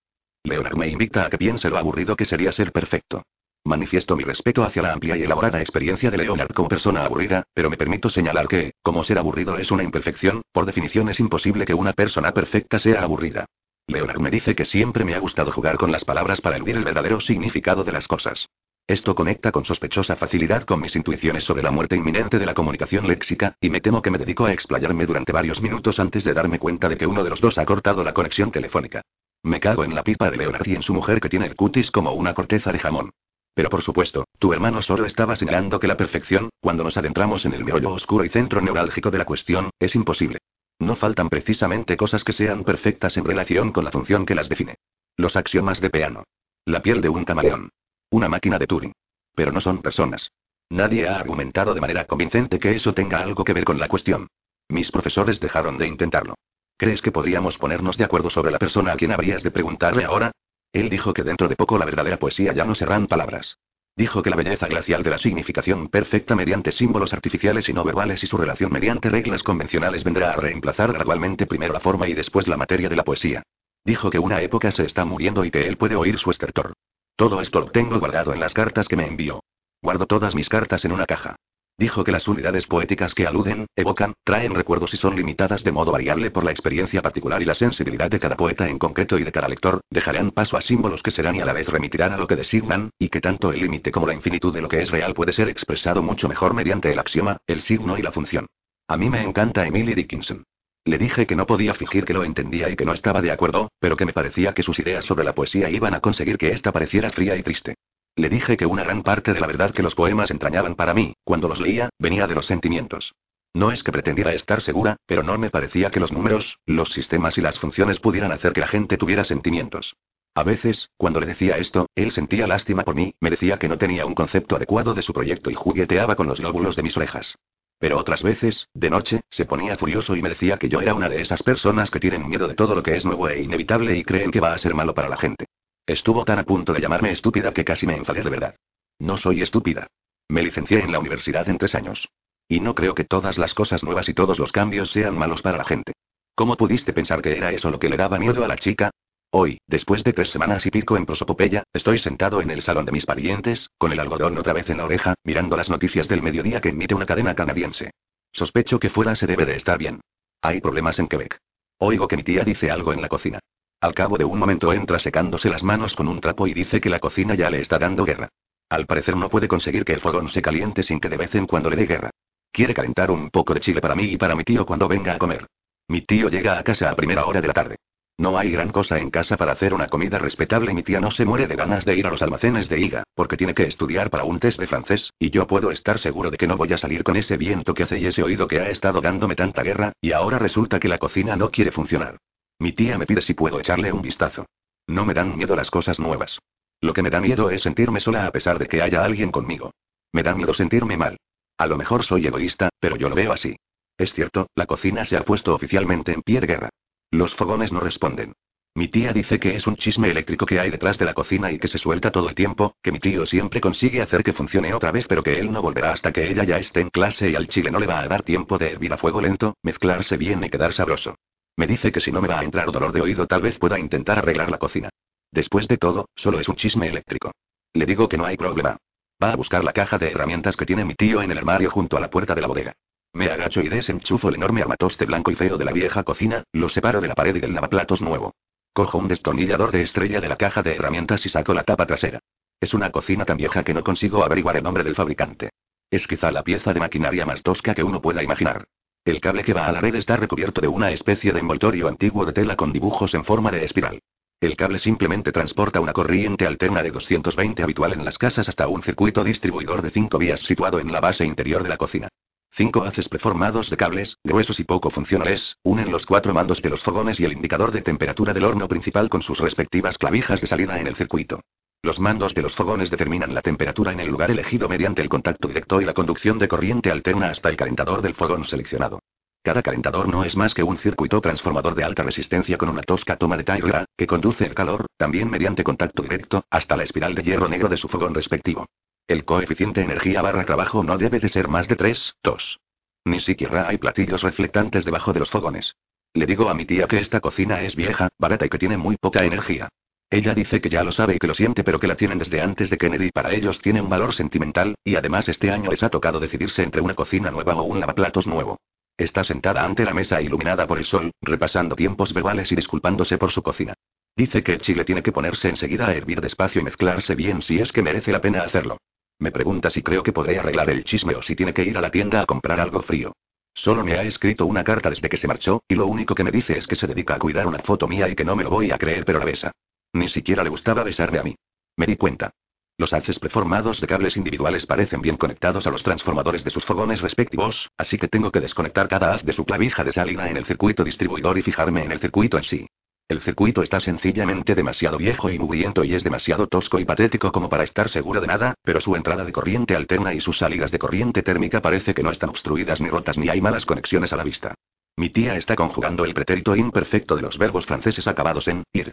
Leonard me invita a que piense lo aburrido que sería ser perfecto. Manifiesto mi respeto hacia la amplia y elaborada experiencia de Leonard como persona aburrida, pero me permito señalar que, como ser aburrido es una imperfección, por definición es imposible que una persona perfecta sea aburrida. Leonard me dice que siempre me ha gustado jugar con las palabras para eludir el verdadero significado de las cosas. Esto conecta con sospechosa facilidad con mis intuiciones sobre la muerte inminente de la comunicación léxica, y me temo que me dedico a explayarme durante varios minutos antes de darme cuenta de que uno de los dos ha cortado la conexión telefónica. Me cago en la pipa de Leonard y en su mujer que tiene el cutis como una corteza de jamón. Pero por supuesto, tu hermano solo estaba señalando que la perfección, cuando nos adentramos en el meollo oscuro y centro neurálgico de la cuestión, es imposible. No faltan precisamente cosas que sean perfectas en relación con la función que las define. Los axiomas de Peano. La piel de un camaleón. Una máquina de Turing. Pero no son personas. Nadie ha argumentado de manera convincente que eso tenga algo que ver con la cuestión. Mis profesores dejaron de intentarlo. ¿Crees que podríamos ponernos de acuerdo sobre la persona a quien habrías de preguntarle ahora? Él dijo que dentro de poco la verdadera poesía ya no serán palabras. Dijo que la belleza glacial de la significación perfecta mediante símbolos artificiales y no verbales y su relación mediante reglas convencionales vendrá a reemplazar gradualmente primero la forma y después la materia de la poesía. Dijo que una época se está muriendo y que él puede oír su estertor. Todo esto lo tengo guardado en las cartas que me envió. Guardo todas mis cartas en una caja. Dijo que las unidades poéticas que aluden, evocan, traen recuerdos y son limitadas de modo variable por la experiencia particular y la sensibilidad de cada poeta en concreto y de cada lector, dejarán paso a símbolos que serán y a la vez remitirán a lo que designan, y que tanto el límite como la infinitud de lo que es real puede ser expresado mucho mejor mediante el axioma, el signo y la función. A mí me encanta Emily Dickinson. Le dije que no podía fingir que lo entendía y que no estaba de acuerdo, pero que me parecía que sus ideas sobre la poesía iban a conseguir que ésta pareciera fría y triste. Le dije que una gran parte de la verdad que los poemas entrañaban para mí, cuando los leía, venía de los sentimientos. No es que pretendiera estar segura, pero no me parecía que los números, los sistemas y las funciones pudieran hacer que la gente tuviera sentimientos. A veces, cuando le decía esto, él sentía lástima por mí, me decía que no tenía un concepto adecuado de su proyecto y jugueteaba con los lóbulos de mis orejas. Pero otras veces, de noche, se ponía furioso y me decía que yo era una de esas personas que tienen miedo de todo lo que es nuevo e inevitable y creen que va a ser malo para la gente. Estuvo tan a punto de llamarme estúpida que casi me enfadé de verdad. No soy estúpida. Me licencié en la universidad en tres años. Y no creo que todas las cosas nuevas y todos los cambios sean malos para la gente. ¿Cómo pudiste pensar que era eso lo que le daba miedo a la chica? Hoy, después de tres semanas y pico en prosopopeya, estoy sentado en el salón de mis parientes, con el algodón otra vez en la oreja, mirando las noticias del mediodía que emite una cadena canadiense. Sospecho que fuera se debe de estar bien. Hay problemas en Quebec. Oigo que mi tía dice algo en la cocina. Al cabo de un momento entra secándose las manos con un trapo y dice que la cocina ya le está dando guerra. Al parecer no puede conseguir que el fogón se caliente sin que de vez en cuando le dé guerra. Quiere calentar un poco de chile para mí y para mi tío cuando venga a comer. Mi tío llega a casa a primera hora de la tarde. No hay gran cosa en casa para hacer una comida respetable y mi tía no se muere de ganas de ir a los almacenes de Iga, porque tiene que estudiar para un test de francés, y yo puedo estar seguro de que no voy a salir con ese viento que hace y ese oído que ha estado dándome tanta guerra, y ahora resulta que la cocina no quiere funcionar. Mi tía me pide si puedo echarle un vistazo. No me dan miedo las cosas nuevas. Lo que me da miedo es sentirme sola a pesar de que haya alguien conmigo. Me da miedo sentirme mal. A lo mejor soy egoísta, pero yo lo veo así. Es cierto, la cocina se ha puesto oficialmente en pie de guerra. Los fogones no responden. Mi tía dice que es un chisme eléctrico que hay detrás de la cocina y que se suelta todo el tiempo, que mi tío siempre consigue hacer que funcione otra vez pero que él no volverá hasta que ella ya esté en clase y al chile no le va a dar tiempo de hervir a fuego lento, mezclarse bien y quedar sabroso. Me dice que si no me va a entrar dolor de oído tal vez pueda intentar arreglar la cocina. Después de todo, solo es un chisme eléctrico. Le digo que no hay problema. Va a buscar la caja de herramientas que tiene mi tío en el armario junto a la puerta de la bodega. Me agacho y desenchufo el enorme armatoste blanco y feo de la vieja cocina, lo separo de la pared y del lavaplatos nuevo. Cojo un destornillador de estrella de la caja de herramientas y saco la tapa trasera. Es una cocina tan vieja que no consigo averiguar el nombre del fabricante. Es quizá la pieza de maquinaria más tosca que uno pueda imaginar. El cable que va a la red está recubierto de una especie de envoltorio antiguo de tela con dibujos en forma de espiral. El cable simplemente transporta una corriente alterna de 220 habitual en las casas hasta un circuito distribuidor de cinco vías situado en la base interior de la cocina. Cinco haces preformados de cables, gruesos y poco funcionales, unen los cuatro mandos de los fogones y el indicador de temperatura del horno principal con sus respectivas clavijas de salida en el circuito. Los mandos de los fogones determinan la temperatura en el lugar elegido mediante el contacto directo y la conducción de corriente alterna hasta el calentador del fogón seleccionado. Cada calentador no es más que un circuito transformador de alta resistencia con una tosca toma de tierra, que conduce el calor, también mediante contacto directo, hasta la espiral de hierro negro de su fogón respectivo. El coeficiente energía barra trabajo no debe de ser más de 3, 2. Ni siquiera hay platillos reflectantes debajo de los fogones. Le digo a mi tía que esta cocina es vieja, barata y que tiene muy poca energía. Ella dice que ya lo sabe y que lo siente, pero que la tienen desde antes de Kennedy. Para ellos tiene un valor sentimental, y además este año les ha tocado decidirse entre una cocina nueva o un lavaplatos nuevo. Está sentada ante la mesa iluminada por el sol, repasando tiempos verbales y disculpándose por su cocina. Dice que el chile tiene que ponerse enseguida a hervir despacio y mezclarse bien si es que merece la pena hacerlo. Me pregunta si creo que podré arreglar el chisme o si tiene que ir a la tienda a comprar algo frío. Solo me ha escrito una carta desde que se marchó, y lo único que me dice es que se dedica a cuidar una foto mía y que no me lo voy a creer, pero la besa. Ni siquiera le gustaba besarme a mí. Me di cuenta. Los haces preformados de cables individuales parecen bien conectados a los transformadores de sus fogones respectivos, así que tengo que desconectar cada haz de su clavija de salida en el circuito distribuidor y fijarme en el circuito en sí. El circuito está sencillamente demasiado viejo y mugriento y es demasiado tosco y patético como para estar seguro de nada, pero su entrada de corriente alterna y sus salidas de corriente térmica parece que no están obstruidas ni rotas ni hay malas conexiones a la vista. Mi tía está conjugando el pretérito imperfecto de los verbos franceses acabados en ir.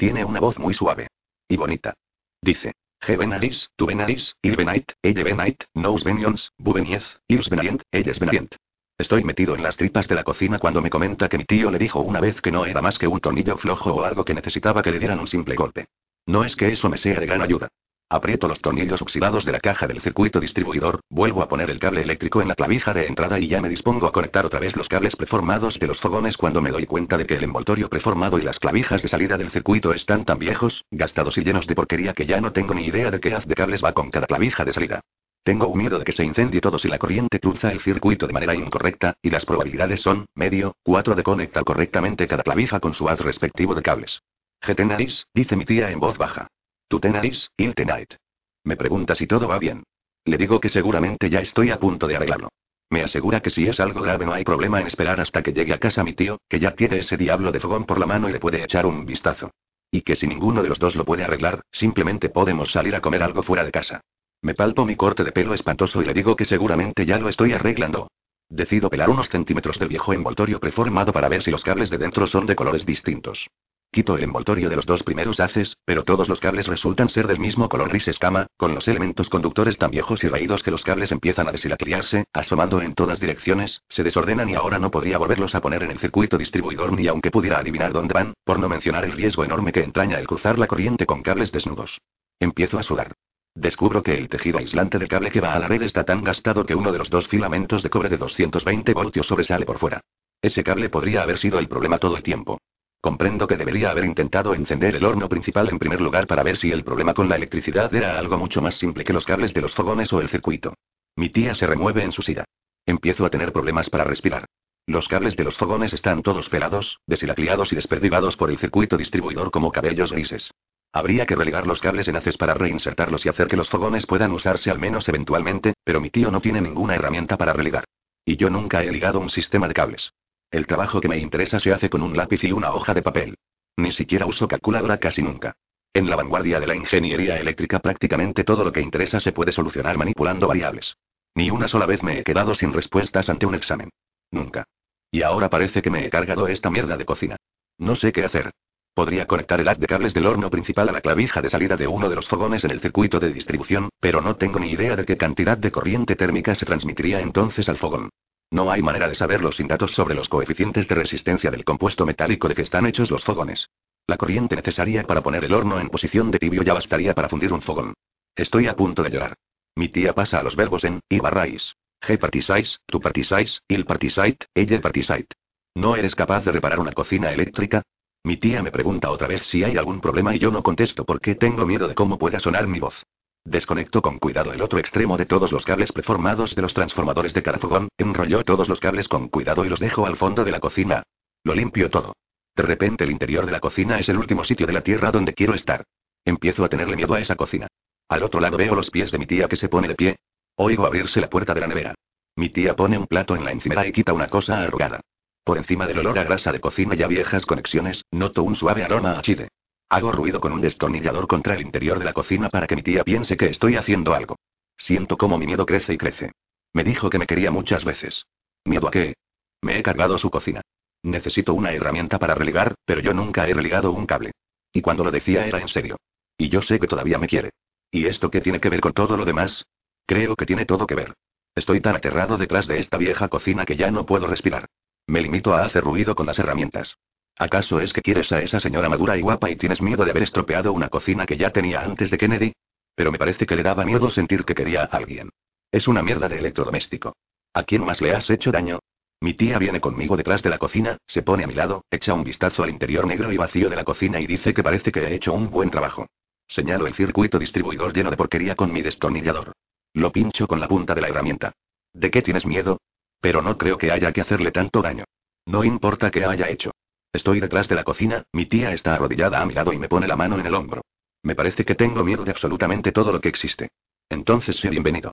Tiene una voz muy suave. Y bonita. Dice. He venaris, tu venaris, il venait, elle venait, nous venions, vous veniez, ils elles. Estoy metido en las tripas de la cocina cuando me comenta que mi tío le dijo una vez que no era más que un tornillo flojo o algo que necesitaba que le dieran un simple golpe. No es que eso me sea de gran ayuda. Aprieto los tornillos oxidados de la caja del circuito distribuidor, vuelvo a poner el cable eléctrico en la clavija de entrada y ya me dispongo a conectar otra vez los cables preformados de los fogones cuando me doy cuenta de que el envoltorio preformado y las clavijas de salida del circuito están tan viejos, gastados y llenos de porquería que ya no tengo ni idea de qué haz de cables va con cada clavija de salida. Tengo un miedo de que se incendie todo si la corriente cruza el circuito de manera incorrecta, y las probabilidades son, medio, cuatro de conectar correctamente cada clavija con su haz respectivo de cables. Getenaris, dice mi tía en voz baja. ¿Tú tenáis, il tenait? Me pregunta si todo va bien. Le digo que seguramente ya estoy a punto de arreglarlo. Me asegura que si es algo grave no hay problema en esperar hasta que llegue a casa mi tío, que ya tiene ese diablo de fogón por la mano y le puede echar un vistazo. Y que si ninguno de los dos lo puede arreglar, simplemente podemos salir a comer algo fuera de casa. Me palpo mi corte de pelo espantoso y le digo que seguramente ya lo estoy arreglando. Decido pelar unos centímetros del viejo envoltorio preformado para ver si los cables de dentro son de colores distintos. Quito el envoltorio de los dos primeros haces, pero todos los cables resultan ser del mismo color gris escama, con los elementos conductores tan viejos y raídos que los cables empiezan a deshilacliarse, asomando en todas direcciones, se desordenan y ahora no podría volverlos a poner en el circuito distribuidor ni aunque pudiera adivinar dónde van, por no mencionar el riesgo enorme que entraña el cruzar la corriente con cables desnudos. Empiezo a sudar. Descubro que el tejido aislante del cable que va a la red está tan gastado que uno de los dos filamentos de cobre de 220 voltios sobresale por fuera. Ese cable podría haber sido el problema todo el tiempo. Comprendo que debería haber intentado encender el horno principal en primer lugar para ver si el problema con la electricidad era algo mucho más simple que los cables de los fogones o el circuito. Mi tía se remueve en su silla. Empiezo a tener problemas para respirar. Los cables de los fogones están todos pelados, deshilacliados y desperdigados por el circuito distribuidor como cabellos grises. Habría que relegar los cables en haces para reinsertarlos y hacer que los fogones puedan usarse al menos eventualmente, pero mi tío no tiene ninguna herramienta para relegar. Y yo nunca he ligado un sistema de cables. El trabajo que me interesa se hace con un lápiz y una hoja de papel. Ni siquiera uso calculadora casi nunca. En la vanguardia de la ingeniería eléctrica prácticamente todo lo que interesa se puede solucionar manipulando variables. Ni una sola vez me he quedado sin respuestas ante un examen. Nunca. Y ahora parece que me he cargado esta mierda de cocina. No sé qué hacer. Podría conectar el haz de cables del horno principal a la clavija de salida de uno de los fogones en el circuito de distribución, pero no tengo ni idea de qué cantidad de corriente térmica se transmitiría entonces al fogón. No hay manera de saberlo sin datos sobre los coeficientes de resistencia del compuesto metálico de que están hechos los fogones. La corriente necesaria para poner el horno en posición de tibio ya bastaría para fundir un fogón. Estoy a punto de llorar. Mi tía pasa a los verbos en y barráis. G partisais, tu partisais, il partisait, ella partisait. ¿No eres capaz de reparar una cocina eléctrica? Mi tía me pregunta otra vez si hay algún problema y yo no contesto porque tengo miedo de cómo pueda sonar mi voz. Desconecto con cuidado el otro extremo de todos los cables preformados de los transformadores de cada fogón, enrollo todos los cables con cuidado y los dejo al fondo de la cocina. Lo limpio todo. De repente el interior de la cocina es el último sitio de la tierra donde quiero estar. Empiezo a tenerle miedo a esa cocina. Al otro lado veo los pies de mi tía que se pone de pie. Oigo abrirse la puerta de la nevera. Mi tía pone un plato en la encimera y quita una cosa arrugada. Por encima del olor a grasa de cocina y a viejas conexiones, noto un suave aroma a chile. Hago ruido con un destornillador contra el interior de la cocina para que mi tía piense que estoy haciendo algo. Siento cómo mi miedo crece y crece. Me dijo que me quería muchas veces. ¿Miedo a qué? Me he cargado su cocina. Necesito una herramienta para religar, pero yo nunca he religado un cable. Y cuando lo decía era en serio. Y yo sé que todavía me quiere. ¿Y esto qué tiene que ver con todo lo demás? Creo que tiene todo que ver. Estoy tan aterrado detrás de esta vieja cocina que ya no puedo respirar. Me limito a hacer ruido con las herramientas. ¿Acaso es que quieres a esa señora madura y guapa y tienes miedo de haber estropeado una cocina que ya tenía antes de Kennedy? Pero me parece que le daba miedo sentir que quería a alguien. Es una mierda de electrodoméstico. ¿A quién más le has hecho daño? Mi tía viene conmigo detrás de la cocina, se pone a mi lado, echa un vistazo al interior negro y vacío de la cocina y dice que parece que he hecho un buen trabajo. Señalo el circuito distribuidor lleno de porquería con mi destornillador. Lo pincho con la punta de la herramienta. ¿De qué tienes miedo? Pero no creo que haya que hacerle tanto daño. No importa qué haya hecho. Estoy detrás de la cocina, mi tía está arrodillada a mi lado y me pone la mano en el hombro. Me parece que tengo miedo de absolutamente todo lo que existe. Entonces sé bienvenido.